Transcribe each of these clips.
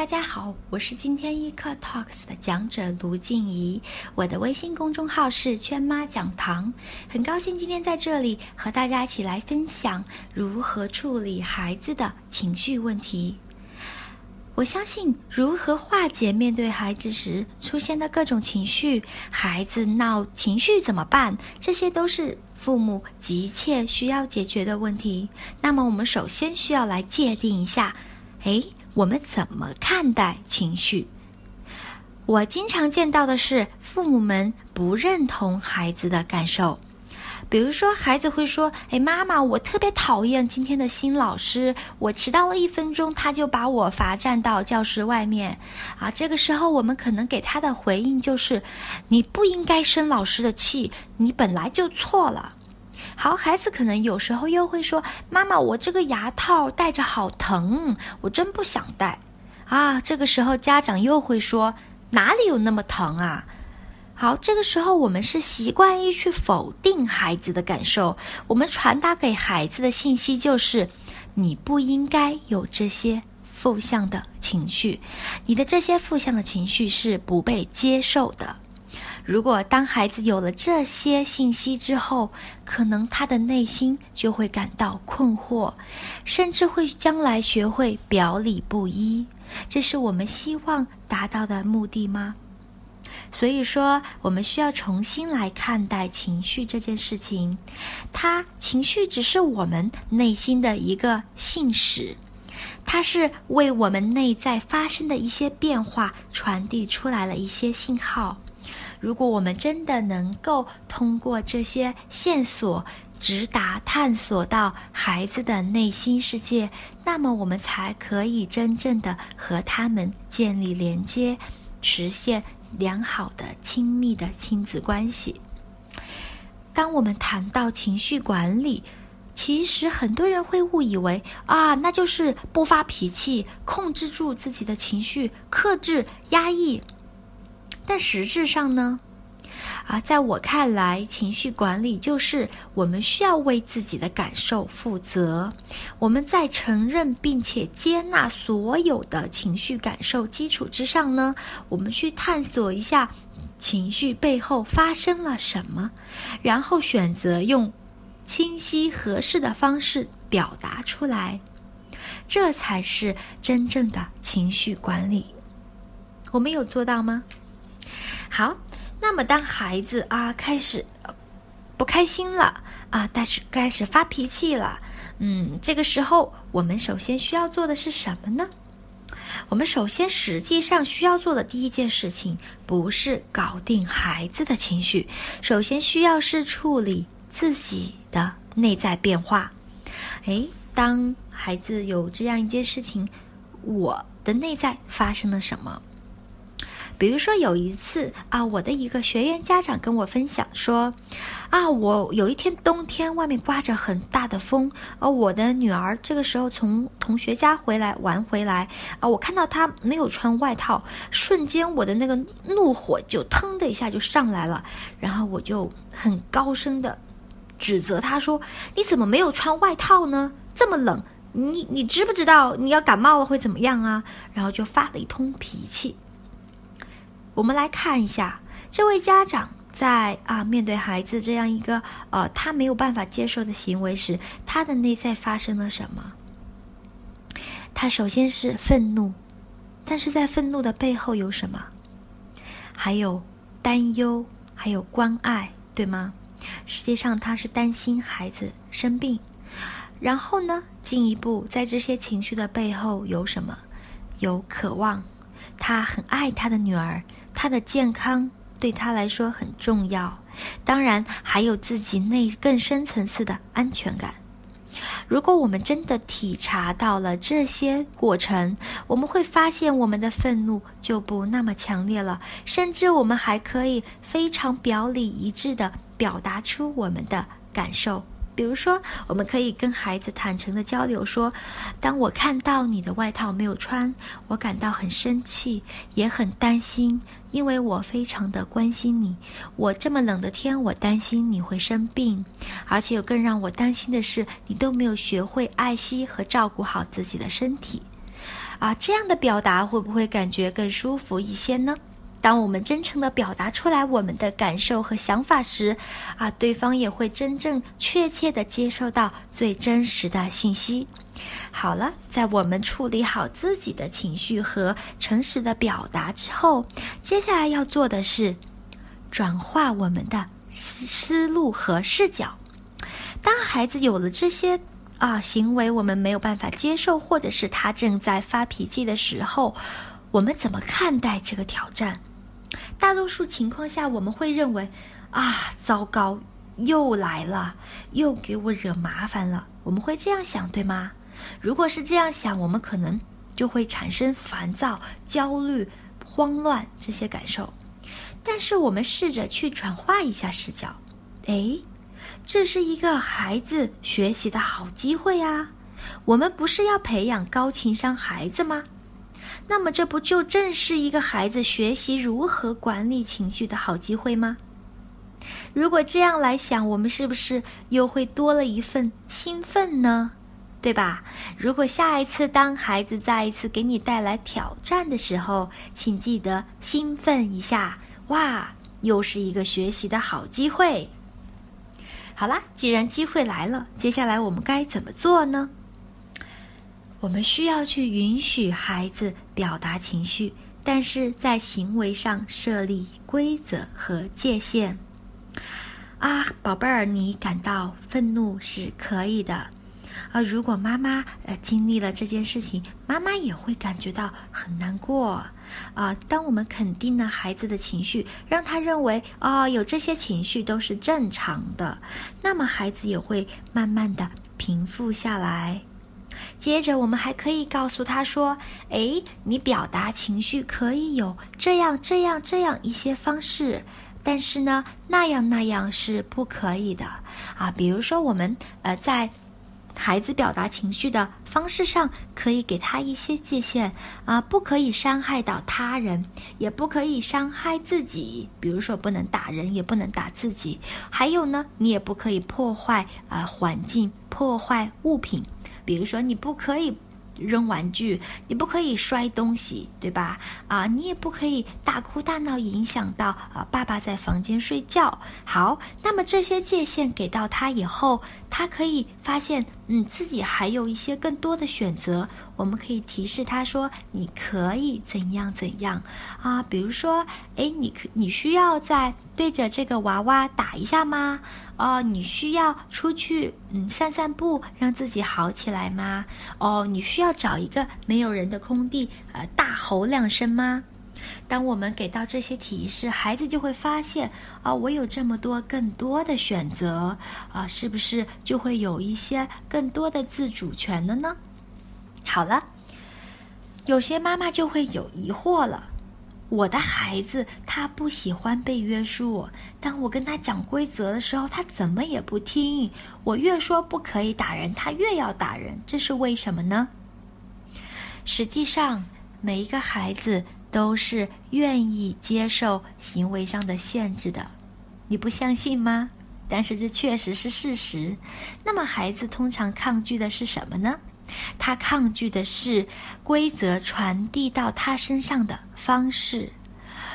大家好，我是今天一课 Talks 的讲者卢静怡，我的微信公众号是圈妈讲堂，很高兴今天在这里和大家一起来分享如何处理孩子的情绪问题。我相信如何化解面对孩子时出现的各种情绪，孩子闹情绪怎么办？这些都是父母急切需要解决的问题。那么我们首先需要来界定一下，诶。我们怎么看待情绪？我经常见到的是，父母们不认同孩子的感受。比如说，孩子会说：“哎，妈妈，我特别讨厌今天的新老师，我迟到了一分钟，他就把我罚站到教室外面。”啊，这个时候我们可能给他的回应就是：“你不应该生老师的气，你本来就错了。”好，孩子可能有时候又会说：“妈妈，我这个牙套戴着好疼，我真不想戴。”啊，这个时候家长又会说：“哪里有那么疼啊？”好，这个时候我们是习惯于去否定孩子的感受，我们传达给孩子的信息就是：“你不应该有这些负向的情绪，你的这些负向的情绪是不被接受的。”如果当孩子有了这些信息之后，可能他的内心就会感到困惑，甚至会将来学会表里不一。这是我们希望达到的目的吗？所以说，我们需要重新来看待情绪这件事情。它情绪只是我们内心的一个信使，它是为我们内在发生的一些变化传递出来了一些信号。如果我们真的能够通过这些线索直达探索到孩子的内心世界，那么我们才可以真正的和他们建立连接，实现良好的亲密的亲子关系。当我们谈到情绪管理，其实很多人会误以为啊，那就是不发脾气，控制住自己的情绪，克制压抑。但实质上呢，啊，在我看来，情绪管理就是我们需要为自己的感受负责。我们在承认并且接纳所有的情绪感受基础之上呢，我们去探索一下情绪背后发生了什么，然后选择用清晰合适的方式表达出来，这才是真正的情绪管理。我们有做到吗？好，那么当孩子啊开始不开心了啊，但是开始发脾气了，嗯，这个时候我们首先需要做的是什么呢？我们首先实际上需要做的第一件事情，不是搞定孩子的情绪，首先需要是处理自己的内在变化。诶，当孩子有这样一件事情，我的内在发生了什么？比如说有一次啊，我的一个学员家长跟我分享说，啊，我有一天冬天外面刮着很大的风，而我的女儿这个时候从同学家回来玩回来，啊，我看到她没有穿外套，瞬间我的那个怒火就腾的一下就上来了，然后我就很高声的指责她说，你怎么没有穿外套呢？这么冷，你你知不知道你要感冒了会怎么样啊？然后就发了一通脾气。我们来看一下这位家长在啊面对孩子这样一个呃他没有办法接受的行为时，他的内在发生了什么？他首先是愤怒，但是在愤怒的背后有什么？还有担忧，还有关爱，对吗？实际上他是担心孩子生病。然后呢，进一步在这些情绪的背后有什么？有渴望。他很爱他的女儿，他的健康对他来说很重要。当然，还有自己内更深层次的安全感。如果我们真的体察到了这些过程，我们会发现我们的愤怒就不那么强烈了，甚至我们还可以非常表里一致的表达出我们的感受。比如说，我们可以跟孩子坦诚的交流说：“当我看到你的外套没有穿，我感到很生气，也很担心，因为我非常的关心你。我这么冷的天，我担心你会生病，而且有更让我担心的是，你都没有学会爱惜和照顾好自己的身体。”啊，这样的表达会不会感觉更舒服一些呢？当我们真诚的表达出来我们的感受和想法时，啊，对方也会真正确切的接受到最真实的信息。好了，在我们处理好自己的情绪和诚实的表达之后，接下来要做的是转化我们的思思路和视角。当孩子有了这些啊行为，我们没有办法接受，或者是他正在发脾气的时候，我们怎么看待这个挑战？大多数情况下，我们会认为，啊，糟糕，又来了，又给我惹麻烦了。我们会这样想，对吗？如果是这样想，我们可能就会产生烦躁、焦虑、慌乱这些感受。但是，我们试着去转化一下视角，哎，这是一个孩子学习的好机会啊！我们不是要培养高情商孩子吗？那么，这不就正是一个孩子学习如何管理情绪的好机会吗？如果这样来想，我们是不是又会多了一份兴奋呢？对吧？如果下一次当孩子再一次给你带来挑战的时候，请记得兴奋一下！哇，又是一个学习的好机会。好啦，既然机会来了，接下来我们该怎么做呢？我们需要去允许孩子表达情绪，但是在行为上设立规则和界限。啊，宝贝儿，你感到愤怒是可以的。啊，如果妈妈呃经历了这件事情，妈妈也会感觉到很难过。啊，当我们肯定了孩子的情绪，让他认为啊有这些情绪都是正常的，那么孩子也会慢慢的平复下来。接着，我们还可以告诉他说：“哎，你表达情绪可以有这样、这样、这样一些方式，但是呢，那样、那样是不可以的啊。比如说，我们呃在。”孩子表达情绪的方式上，可以给他一些界限啊，不可以伤害到他人，也不可以伤害自己。比如说，不能打人，也不能打自己。还有呢，你也不可以破坏啊环境，破坏物品。比如说，你不可以。扔玩具，你不可以摔东西，对吧？啊，你也不可以大哭大闹，影响到啊爸爸在房间睡觉。好，那么这些界限给到他以后，他可以发现，嗯，自己还有一些更多的选择。我们可以提示他说：“你可以怎样怎样啊？比如说，哎，你可你需要在对着这个娃娃打一下吗？哦，你需要出去嗯散散步，让自己好起来吗？哦，你需要找一个没有人的空地，呃，大吼两声吗？当我们给到这些提示，孩子就会发现，啊，我有这么多更多的选择，啊，是不是就会有一些更多的自主权了呢？”好了，有些妈妈就会有疑惑了。我的孩子他不喜欢被约束，当我跟他讲规则的时候，他怎么也不听。我越说不可以打人，他越要打人，这是为什么呢？实际上，每一个孩子都是愿意接受行为上的限制的。你不相信吗？但是这确实是事实。那么，孩子通常抗拒的是什么呢？他抗拒的是规则传递到他身上的方式。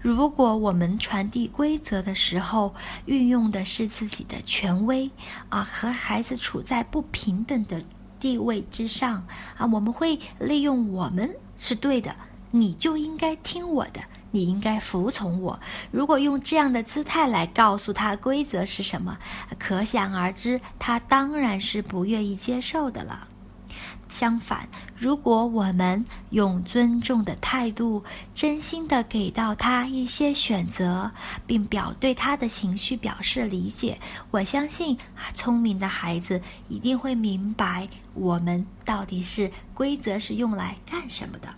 如果我们传递规则的时候运用的是自己的权威啊，和孩子处在不平等的地位之上啊，我们会利用我们是对的，你就应该听我的，你应该服从我。如果用这样的姿态来告诉他规则是什么，可想而知，他当然是不愿意接受的了。相反，如果我们用尊重的态度，真心的给到他一些选择，并表对他的情绪表示理解，我相信聪明的孩子一定会明白我们到底是规则是用来干什么的。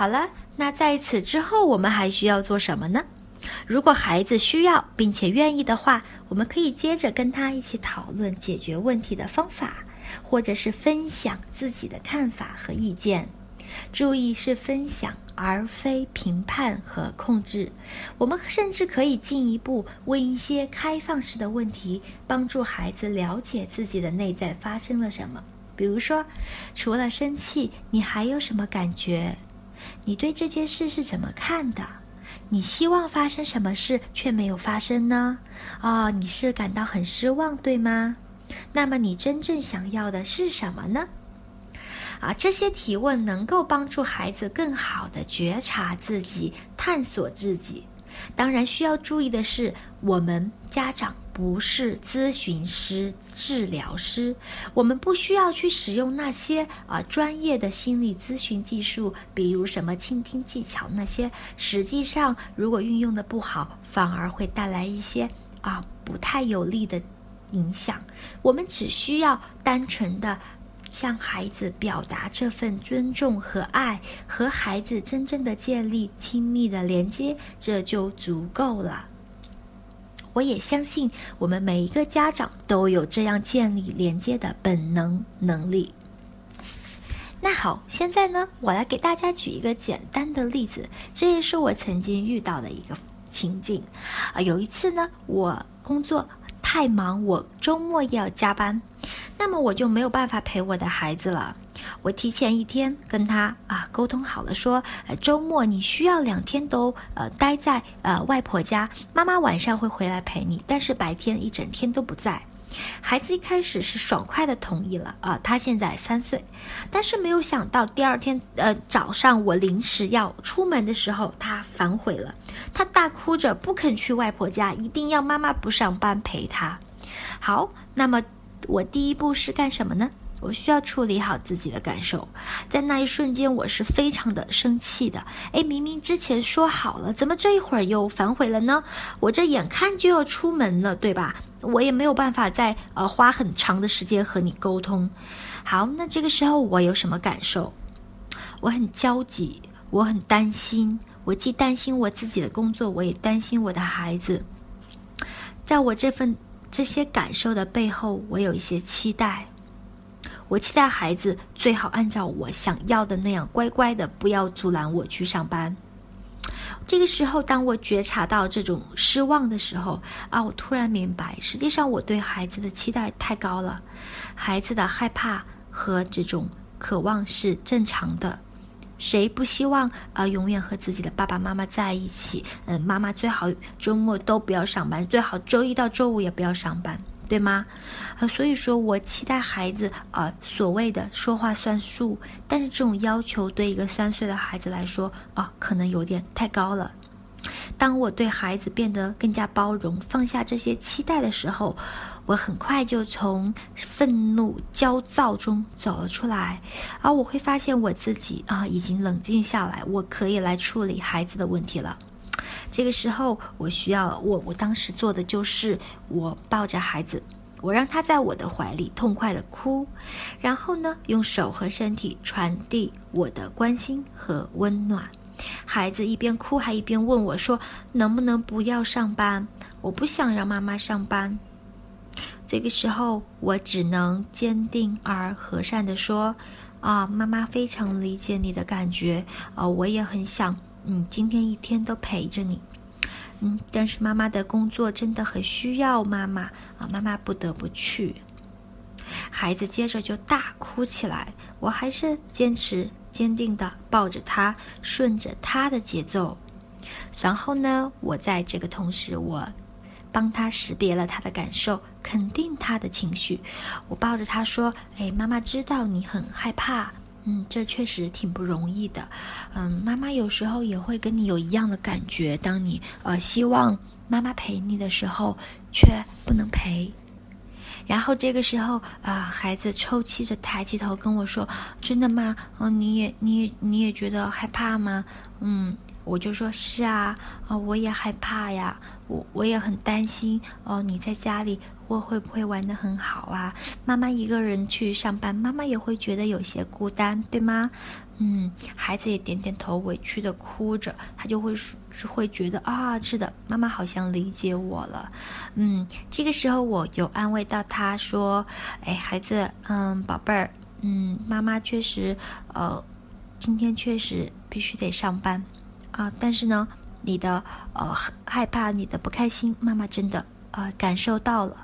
好了，那在此之后，我们还需要做什么呢？如果孩子需要并且愿意的话，我们可以接着跟他一起讨论解决问题的方法。或者是分享自己的看法和意见，注意是分享而非评判和控制。我们甚至可以进一步问一些开放式的问题，帮助孩子了解自己的内在发生了什么。比如说，除了生气，你还有什么感觉？你对这件事是怎么看的？你希望发生什么事却没有发生呢？哦，你是感到很失望，对吗？那么你真正想要的是什么呢？啊，这些提问能够帮助孩子更好的觉察自己、探索自己。当然，需要注意的是，我们家长不是咨询师、治疗师，我们不需要去使用那些啊专业的心理咨询技术，比如什么倾听技巧那些。实际上，如果运用的不好，反而会带来一些啊不太有利的影响。我们只需要单纯的。向孩子表达这份尊重和爱，和孩子真正的建立亲密的连接，这就足够了。我也相信，我们每一个家长都有这样建立连接的本能能力。那好，现在呢，我来给大家举一个简单的例子，这也是我曾经遇到的一个情境。啊，有一次呢，我工作太忙，我周末要加班。那么我就没有办法陪我的孩子了。我提前一天跟他啊沟通好了，说，周末你需要两天都呃待在呃外婆家，妈妈晚上会回来陪你，但是白天一整天都不在。孩子一开始是爽快的同意了啊，他现在三岁，但是没有想到第二天呃早上我临时要出门的时候，他反悔了，他大哭着不肯去外婆家，一定要妈妈不上班陪他。好，那么。我第一步是干什么呢？我需要处理好自己的感受，在那一瞬间，我是非常的生气的。哎，明明之前说好了，怎么这一会儿又反悔了呢？我这眼看就要出门了，对吧？我也没有办法再呃花很长的时间和你沟通。好，那这个时候我有什么感受？我很焦急，我很担心。我既担心我自己的工作，我也担心我的孩子。在我这份。这些感受的背后，我有一些期待。我期待孩子最好按照我想要的那样乖乖的，不要阻拦我去上班。这个时候，当我觉察到这种失望的时候，啊，我突然明白，实际上我对孩子的期待太高了。孩子的害怕和这种渴望是正常的。谁不希望啊，永远和自己的爸爸妈妈在一起？嗯，妈妈最好周末都不要上班，最好周一到周五也不要上班，对吗？啊，所以说我期待孩子啊，所谓的说话算数，但是这种要求对一个三岁的孩子来说啊，可能有点太高了。当我对孩子变得更加包容，放下这些期待的时候。我很快就从愤怒、焦躁中走了出来，而我会发现我自己啊已经冷静下来，我可以来处理孩子的问题了。这个时候，我需要我我当时做的就是我抱着孩子，我让他在我的怀里痛快的哭，然后呢，用手和身体传递我的关心和温暖。孩子一边哭还一边问我说：“能不能不要上班？我不想让妈妈上班。”这个时候，我只能坚定而和善地说：“啊，妈妈非常理解你的感觉，啊，我也很想，嗯，今天一天都陪着你，嗯，但是妈妈的工作真的很需要妈妈，啊，妈妈不得不去。”孩子接着就大哭起来，我还是坚持坚定地抱着他，顺着他的节奏。然后呢，我在这个同时，我。帮他识别了他的感受，肯定他的情绪。我抱着他说：“哎，妈妈知道你很害怕，嗯，这确实挺不容易的。嗯，妈妈有时候也会跟你有一样的感觉。当你呃希望妈妈陪你的时候，却不能陪。然后这个时候啊，孩子抽泣着抬起头跟我说：‘真的吗？嗯，你也你也你也觉得害怕吗？’嗯。”我就说是啊，啊，我也害怕呀，我我也很担心哦。你在家里，我会不会玩的很好啊？妈妈一个人去上班，妈妈也会觉得有些孤单，对吗？嗯，孩子也点点头，委屈的哭着，他就会是会觉得啊，是的，妈妈好像理解我了。嗯，这个时候我就安慰到他说，哎，孩子，嗯，宝贝儿，嗯，妈妈确实，呃，今天确实必须得上班。啊，但是呢，你的呃害怕，你的不开心，妈妈真的呃感受到了，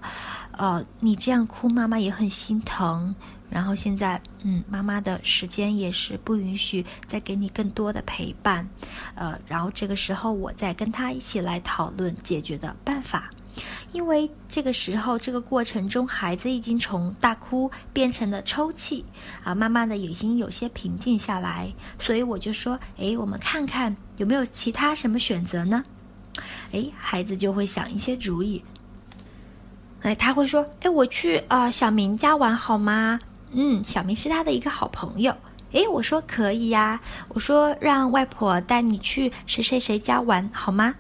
呃，你这样哭，妈妈也很心疼，然后现在，嗯，妈妈的时间也是不允许再给你更多的陪伴，呃，然后这个时候我再跟他一起来讨论解决的办法，因为这个时候这个过程中，孩子已经从大哭变成了抽泣，啊，慢慢的已经有些平静下来，所以我就说，哎，我们看看有没有其他什么选择呢？哎，孩子就会想一些主意，哎，他会说，哎，我去啊小明家玩好吗？嗯，小明是他的一个好朋友。诶，我说可以呀。我说让外婆带你去谁谁谁家玩好吗？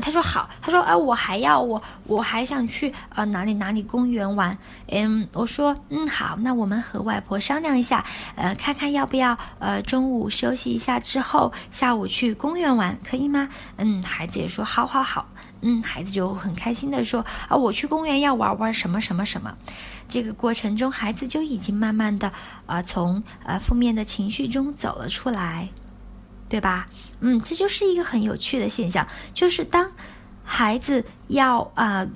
他说好。他说啊，我还要我我还想去啊哪里哪里公园玩。嗯，我说嗯好，那我们和外婆商量一下，呃，看看要不要呃中午休息一下之后下午去公园玩，可以吗？嗯，孩子也说好好好。嗯，孩子就很开心的说啊，我去公园要玩玩什么什么什么。这个过程中，孩子就已经慢慢的啊，从呃负面的情绪中走了出来，对吧？嗯，这就是一个很有趣的现象，就是当孩子要啊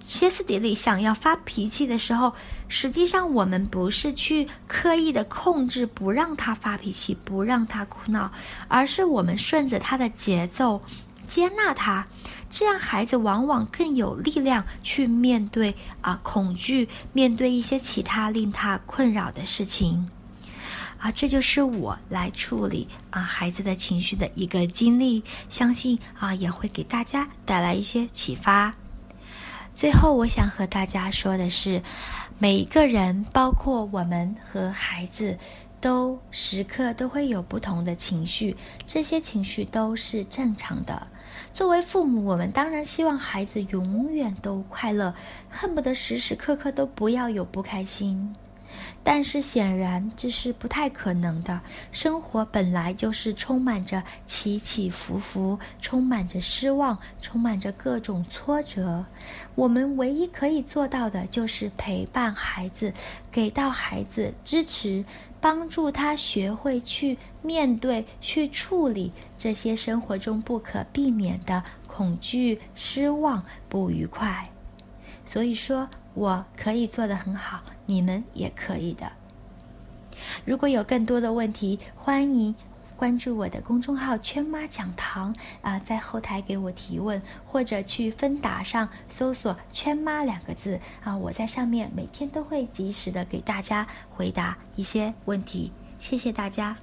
歇斯底里想要发脾气的时候，实际上我们不是去刻意的控制不让他发脾气，不让他哭闹，而是我们顺着他的节奏接纳他。这样，孩子往往更有力量去面对啊恐惧，面对一些其他令他困扰的事情，啊，这就是我来处理啊孩子的情绪的一个经历，相信啊也会给大家带来一些启发。最后，我想和大家说的是，每一个人，包括我们和孩子，都时刻都会有不同的情绪，这些情绪都是正常的。作为父母，我们当然希望孩子永远都快乐，恨不得时时刻刻都不要有不开心。但是显然这是不太可能的。生活本来就是充满着起起伏伏，充满着失望，充满着各种挫折。我们唯一可以做到的就是陪伴孩子，给到孩子支持。帮助他学会去面对、去处理这些生活中不可避免的恐惧、失望、不愉快。所以说，我可以做得很好，你们也可以的。如果有更多的问题，欢迎。关注我的公众号“圈妈讲堂”啊，在后台给我提问，或者去分达上搜索“圈妈”两个字啊，我在上面每天都会及时的给大家回答一些问题。谢谢大家。